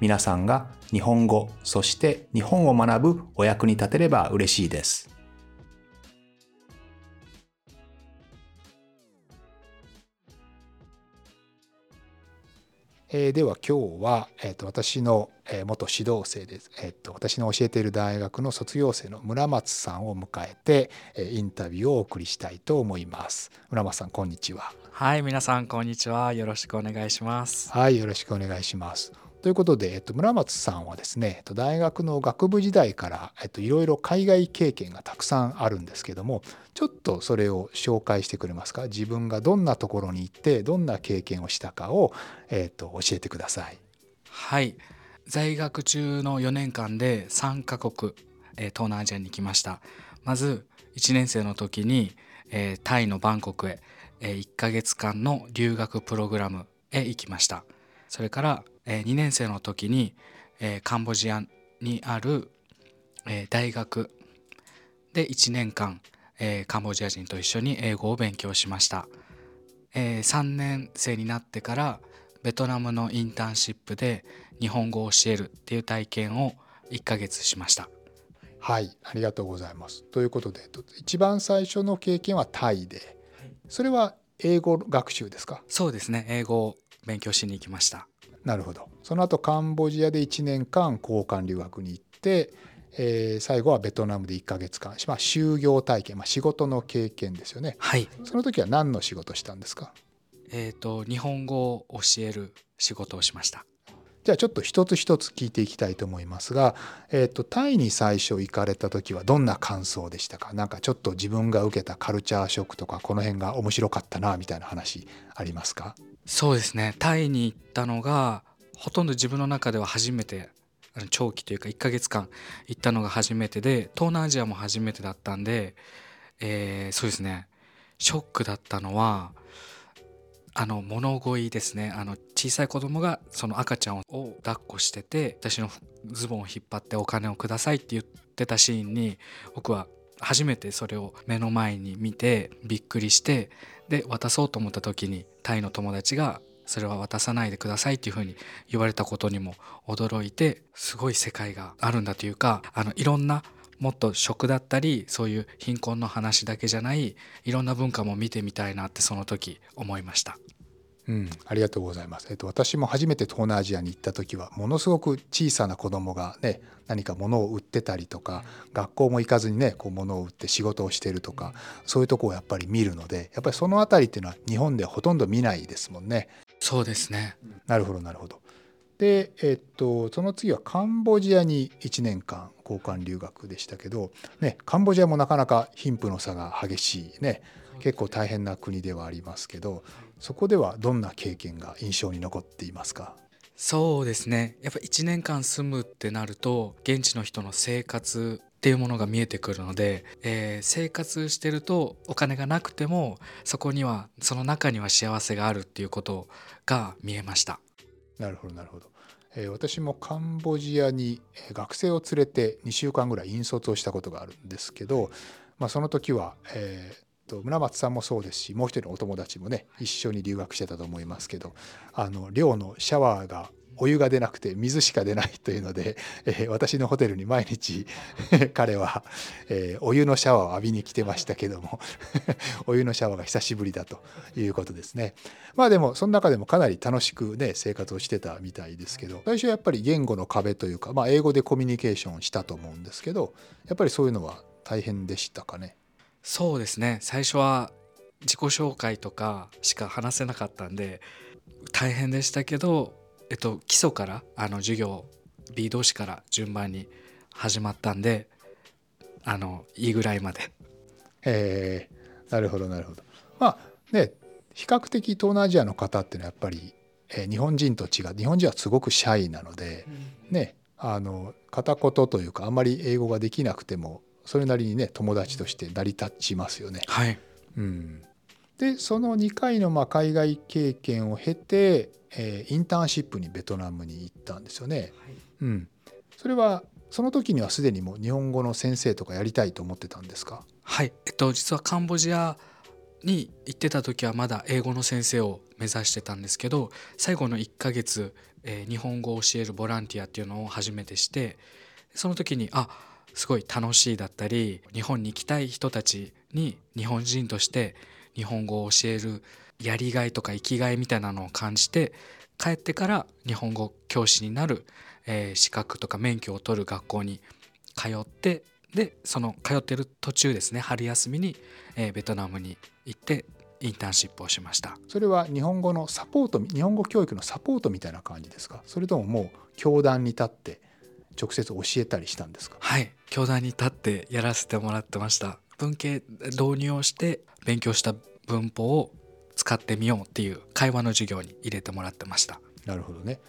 皆さんが日本語そして日本を学ぶお役に立てれば嬉しいです。えー、では今日は、えーと、私の、えー、元指導生です、えーと、私の教えている大学の卒業生の村松さんを迎えて、えー、インタビューをお送りしたいと思います。村松さんこんにちは。はい皆さんこんにちは。よろしくお願いします。はいよろしくお願いしますということで、えっと、村松さんはですね大学の学部時代から、えっと、いろいろ海外経験がたくさんあるんですけどもちょっとそれを紹介してくれますか？自分がどんなところに行ってどんな経験をしたかを、えっと、教えてください。はい。在学中の4年間で3カ国、えー、東南アジアに行きました。まず1年生の時に、えー、タイのバンコクへ、えー、1ヶ月間の留学プログラムへ行きました。それからえ2年生の時に、えカンボジアにある、え大学。で1年間、えカンボジア人と一緒に英語を勉強しました、え3年生になってからベトナムのインターンシップで日本語を教えるっていう体験を1ヶ月しました。はいありがとうございます。ということで一番最初の経験はタイで。それは英語学習ですか？そうですね。英語を勉強しに行きましたなるほど。その後カンボジアで1年間交換留学に行って、えー、最後はベトナムで1か月間、まあ、就業体験、まあ、仕事の経験ですよね。はい。その時は何の仕事したんですか？えっ、ー、と日本語を教える仕事をしましたじゃあちょっと一つ一つ聞いていきたいと思いますが、えーと、タイに最初行かれた時はどんな感想でしたか？なんかちょっと自分が受けたカルチャーショックとかこの辺が面白かったなみたいな話ありますか？そうですね。タイに行ったのがほとんど自分の中では初めて長期というか1ヶ月間行ったのが初めてで東南アジアも初めてだったんで、えー、そうですね。ショックだったのはあの物乞いですね。あの小さい子供がその赤ちゃんを抱っこしてて私のズボンを引っ張ってお金をくださいって言ってたシーンに僕は初めてそれを目の前に見てびっくりしてで渡そうと思った時にタイの友達がそれは渡さないでくださいっていうふうに言われたことにも驚いてすごい世界があるんだというかあのいろんなもっと食だったりそういう貧困の話だけじゃないいろんな文化も見てみたいなってその時思いました。うん、ありがとうございます。えっと、私も初めて東南アジアに行った時はものすごく小さな子供がね何か物を売ってたりとか学校も行かずにねこう物を売って仕事をしてるとかそういうとこをやっぱり見るのでやっぱりその辺りっていうのは日本でほとんど見ないですもんね。そうですね。なるほどなるほど。で、えっと、その次はカンボジアに1年間交換留学でしたけど、ね、カンボジアもなかなか貧富の差が激しいね結構大変な国ではありますけどそこではどんな経験が印象に残っていますか？そうですねやっぱ1年間住むってなると現地の人の生活っていうものが見えてくるので、えー、生活してるとお金がなくてもそこにはその中には幸せがあるっていうことが見えました。なるほどなるほど。えー、私もカンボジアに学生を連れて2週間ぐらい引率をしたことがあるんですけど、まあ、その時は、えー、と村松さんもそうですしもう一人のお友達もね一緒に留学してたと思いますけどあの寮のシャワーがお湯が出なくて水しか出ないというので、えー、私のホテルに毎日 彼は、えー、お湯のシャワーを浴びに来てましたけども お湯のシャワーが久しぶりだということですね。まあでもその中でもかなり楽しくね生活をしてたみたいですけど最初はやっぱり言語の壁というか、まあ、英語でコミュニケーションしたと思うんですけどやっぱりそういうのは大変でしたかね？そうですね最初は自己紹介とかしか話せなかったんで大変でしたけどえっと、基礎からあの授業 B 同士から順番に始まったんであのいいぐらいまで。えー、なるほどなるほど。まあね比較的東南アジアの方っていうのはやっぱり、えー、日本人と違う日本人はすごくシャイなので、うん、ねあの片言というかあんまり英語ができなくてもそれなりにね友達として成り立ちますよね。はい。うん、でその2回のまあ海外経験を経て、えーインターンシップにベトナムに行ったんですよね。うん、それはその時にはすでにもう日本語の先生とかやりたいと思ってたんですか？はい。えっと実はカンボジアに行ってた時はまだ英語の先生を目指してたんですけど最後の1ヶ月、えー日本語を教えるボランティアっていうのを初めてしてその時にあすごい楽しいだったり日本に行きたい人たちに日本人として日本語を教えるやりがいとか生きがいみたいなのを感じて帰ってから日本語教師になる、えー資格とか免許を取る学校に通ってでその通ってる途中ですね春休みに、えーベトナムに行ってインターンシップをしました。それは日本語のサポート日本語教育のサポートみたいな感じですか？それとももう教壇に立って直接教えたりしたんですか？はい。教壇に立ってやらせてもらってました。文系導入をして勉強した文法を使ってみようっていう会話の授業に入れてもらってました。なるほどね。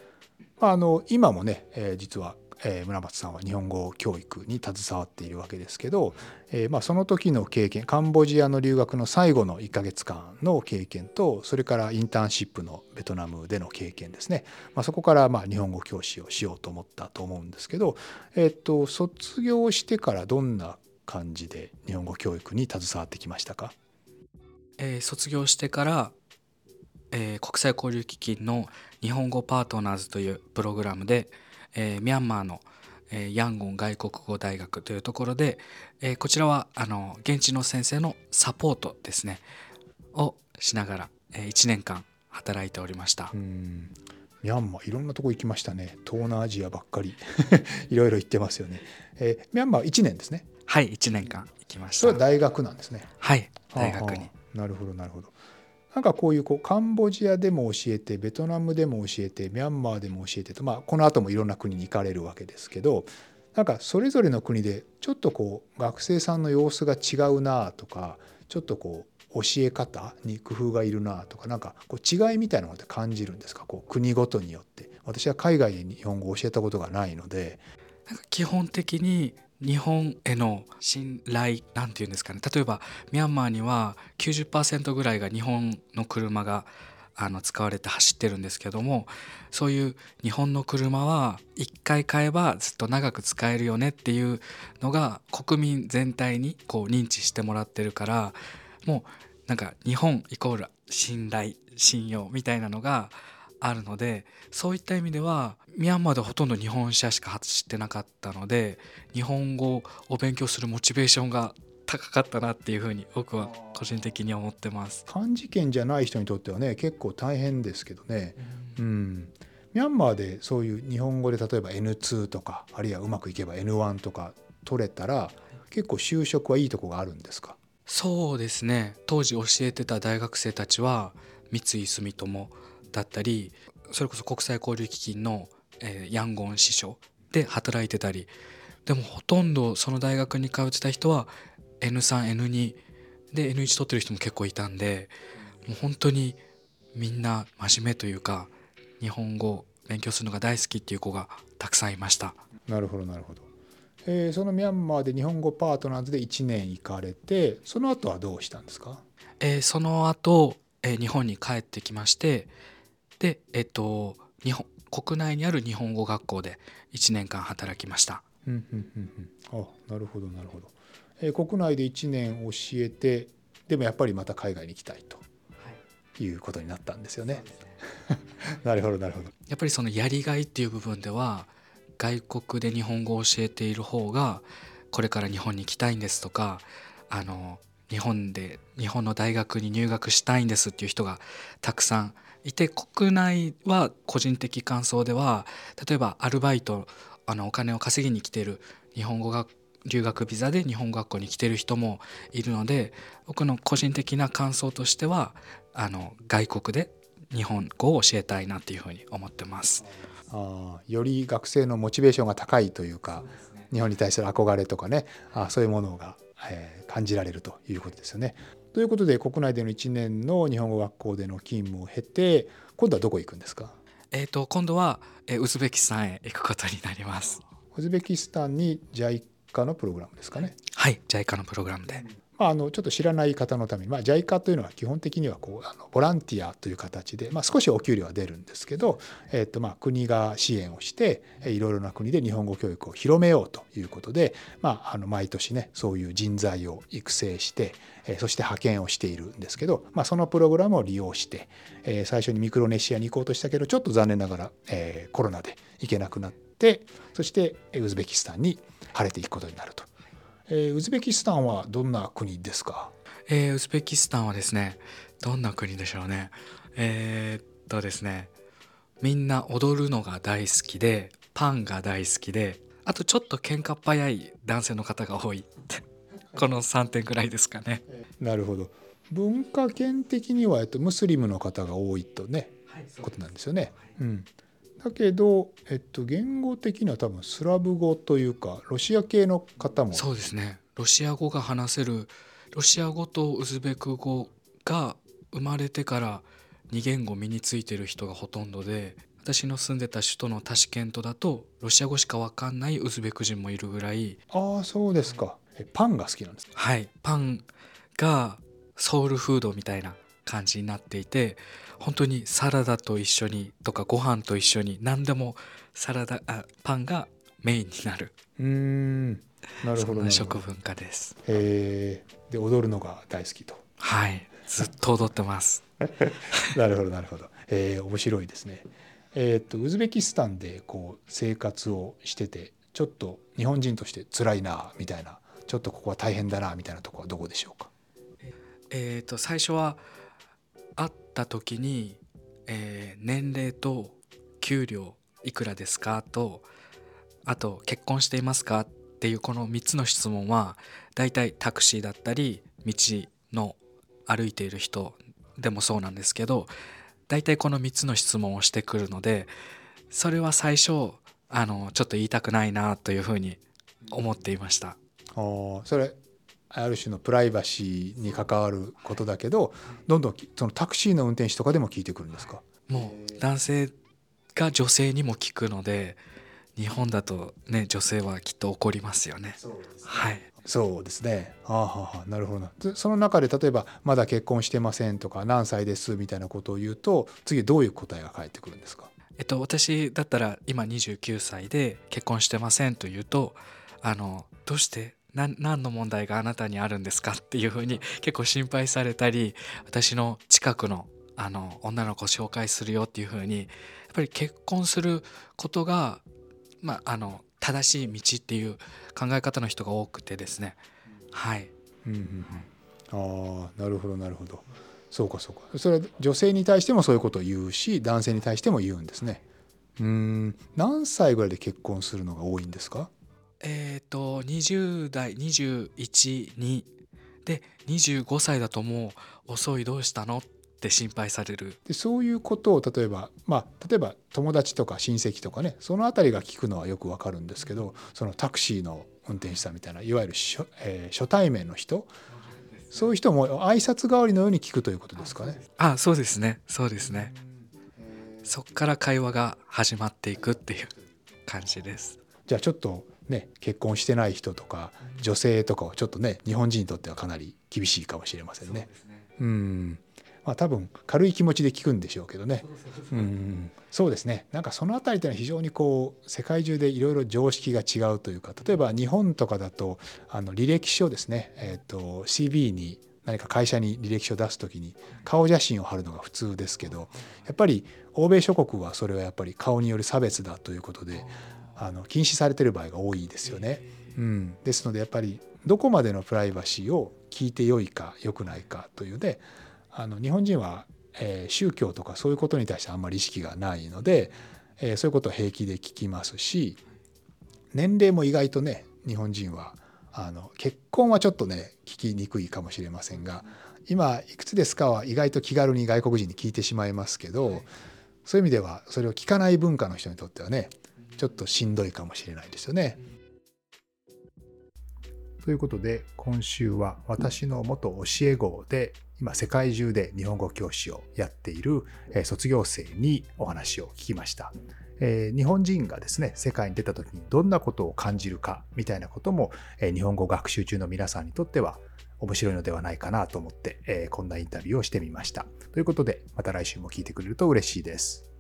まあ、あの今もね、えー実は、えー村松さんは日本語教育に携わっているわけですけど、えーまあ、その時の経験カンボジアの留学の最後の1ヶ月間の経験とそれからインターンシップのベトナムでの経験ですね、まあ、そこからまあ日本語教師をしようと思ったと思うんですけど、えー、と卒業してからどんな感じで日本語教育に携わってきましたか？えー卒業してから、えー国際交流基金の日本語パートナーズというプログラムで、えーミャンマーの、えーヤンゴン外国語大学というところで、えーこちらはあの現地の先生のサポートですね。をしながら、え1年間働いておりました。う。ん。ミャンマーいろんなとこ行きましたね。東南アジアばっかり。いろいろ行ってますよね、えーミャンマー1年ですね。はい1年間行きました。それは大学なんですね。はい大学に。なるほどなるほどなんかこういうこうカンボジアでも教えてベトナムでも教えてミャンマーでも教えてと、まあ、この後もいろんな国に行かれるわけですけどなんかそれぞれの国でちょっとこう学生さんの様子が違うなとかちょっとこう教え方に工夫がいるなとかなんかこう違いみたいなのって感じるんですか？こう国ごとによって。私は海外で日本語を教えたことがないので。なんか基本的に日本への信頼なんていうんですかね。例えばミャンマーには90%ぐらいが日本の車があの使われて走ってるんですけどもそういう日本の車は1回買えばずっと長く使えるよねっていうのが国民全体にこう認知してもらってるからもうなんか日本イコール信頼信用みたいなのがあるのでそういった意味ではミャンマーではほとんど日本車しか走ってなかったので日本語を勉強するモチベーションが高かったなっていうふうに僕は個人的に思ってます。漢字圏じゃない人にとってはね結構大変ですけどね。うん、ミャンマーでそういう日本語で例えば N2 とかあるいはうまくいけば N1 とか取れたら結構就職はいいとこがあるんですか？そうですね。当時教えてた大学生たちは三井住友だったりそれこそ国際交流基金の、えーヤンゴン支所で働いてたりでもほとんどその大学に通ってた人は N3N2 で N1 取ってる人も結構いたんでもう本当にみんな真面目というか日本語を勉強するのが大好きっていう子がたくさんいました。なるほどなるほど、えーそのミャンマーで日本語パートナーズで1年行かれてその後はどうしたんですか？えーその後、えー日本に帰ってきましてでえっと日本国内にある日本語学校で1年間働きました。うんうんうんうん。あなるほどなるほど、えー国内で1年教えてでもやっぱりまた海外に行きたいとい。うことになったんですよね。なるほどなるほど。やっぱりそのやりがいっていう部分では外国で日本語を教えている方がこれから日本に行きたいんですとかあの日本で日本の大学に入学したいんですっていう人がたくさんいて国内は個人的感想では例えばアルバイトあのお金を稼ぎに来てる日本語学留学ビザで日本語学校に来てる人もいるので僕の個人的な感想としてはあの外国で日本語を教えたいなっていうふうに思ってます。あより学生のモチベーションが高いというか日本に対する憧れとかねあそういうものが、えー感じられるということですよね。ということで国内での1年の日本語学校での勤務を経て今度はどこ行くんですか？えー、と今度は、えーウズベキスタンへ行くことになります。ウズベキスタンに JICA のプログラムですかね。はい、JICA のプログラムで。まあ、あのちょっと知らない方のために、まあ、JICA というのは基本的にはこうあのボランティアという形で、まあ、少しお給料は出るんですけど、えっとまあ国が支援をしていろいろな国で日本語教育を広めようということで、まあ、あの毎年ねそういう人材を育成してえーそして派遣をしているんですけど、まあ、そのプログラムを利用して、えー最初にミクロネシアに行こうとしたけどちょっと残念ながら、えーコロナで行けなくなってそしてウズベキスタンに晴れていくことになると。えーウズベキスタンはどんな国ですか？えーウズベキスタンはですねどんな国でしょうね。えーっとですねみんな踊るのが大好きでパンが大好きであとちょっと喧嘩っ早い男性の方が多い この3点ぐらいですかね。なるほど。文化圏的には、えっと、ムスリムの方が多いとねことなんですよね。うん、だけど、えっと、言語的には多分スラブ語というかロシア系の方もそうですね。ロシア語が話せるロシア語とウズベク語が生まれてから2言語身についてる人がほとんどで私の住んでた首都のタシケントだとロシア語しか分かんないウズベク人もいるぐらい。ああそうですか。えパンが好きなんですかはい。パンがソウルフードみたいな感じになっていて本当にサラダと一緒にとかご飯と一緒に何でもサラダあパンがメインになる。うーん。なるそほど。食文化です。へえで踊るのが大好きと。はい。ずっと踊ってます。なるほどなるほど。えー面白いですね。えーっとウズベキスタンでこう生活をしててちょっと日本人として辛いなみたいな。ちょっとここは大変だなみたいなところはどこでしょうか？えー、と最初は会った時に、えー年齢と給料いくらですかとあと結婚していますかっていうこの3つの質問はだいたいタクシーだったり道の歩いている人でもそうなんですけどだいたいこの3つの質問をしてくるのでそれは最初あのちょっと言いたくないなというふうに思っていました。それある種のプライバシーに関わることだけどどんどんきそのタクシーの運転手とかでも聞いてくるんですか？もう男性が女性にも聞くので日本だとね女性はきっと怒りますよね。はい。そうですね。あーはーはー。なるほどな。でその中で例えば「まだ結婚してません」とか「何歳です」みたいなことを言うと次どういう答えが返ってくるんですか？えっと私だったら今29歳で結婚してませんと言うとあのどうして何何の問題があなたにあるんですかっていうふうに 結構心配されたり私の近くのあの女の子を紹介するよっていうふうにやっぱり結婚することがまああの正しい道っていう考え方の人が多くてですね。はい。うんうんうん、ああなるほどなるほど。そうかそうか。それは女性に対してもそういうことを言うし男性に対しても言うんですね。うーん。何歳ぐらいで結婚するのが多いんですか？えっ、と20代212で25歳だともう遅いどうしたの？って心配される。でそういうことを例えばまあ例えば友達とか親戚とかねその辺りが聞くのはよくわかるんですけどそのタクシーの運転手さんみたいないわゆる初,、えー初対面の人そういう人も挨拶代わりのように聞くということですかね。あそうですね。そうですね。そっから会話が始まっていくっていう感じです。じゃあちょっとね結婚してない人とか女性とかはちょっとね日本人にとってはかなり厳しいかもしれませんね。うん。まあ多分軽い気持ちで聞くんでしょうけどね。うん。そうですね。なんかその辺りというのは非常にこう世界中でいろいろ常識が違うというか例えば日本とかだとあの履歴書ですね、えー、と CB に何か会社に履歴書を出す時に顔写真を貼るのが普通ですけどやっぱり欧米諸国はそれはやっぱり顔による差別だということであの禁止されてる場合が多いですよね。うん、ですのでやっぱりどこまでのプライバシーを聞いてよいか良くないかというであの日本人は、えー宗教とかそういうことに対してあんまり意識がないので、えーそういうことを平気で聞きますし年齢も意外とね日本人はあの結婚はちょっとね聞きにくいかもしれませんが今いくつですかは意外と気軽に外国人に聞いてしまいますけどそういう意味ではそれを聞かない文化の人にとってはねちょっとしんどいかもしれないですよね。ということで今週は私の元教え子で今世界中で日本語教師をやっている卒業生にお話を聞きました。え日本人がですね世界に出た時にどんなことを感じるかみたいなことも、え日本語学習中の皆さんにとっては面白いのではないかなと思って、えこんなインタビューをしてみました。ということでまた来週も聞いてくれると嬉しいです。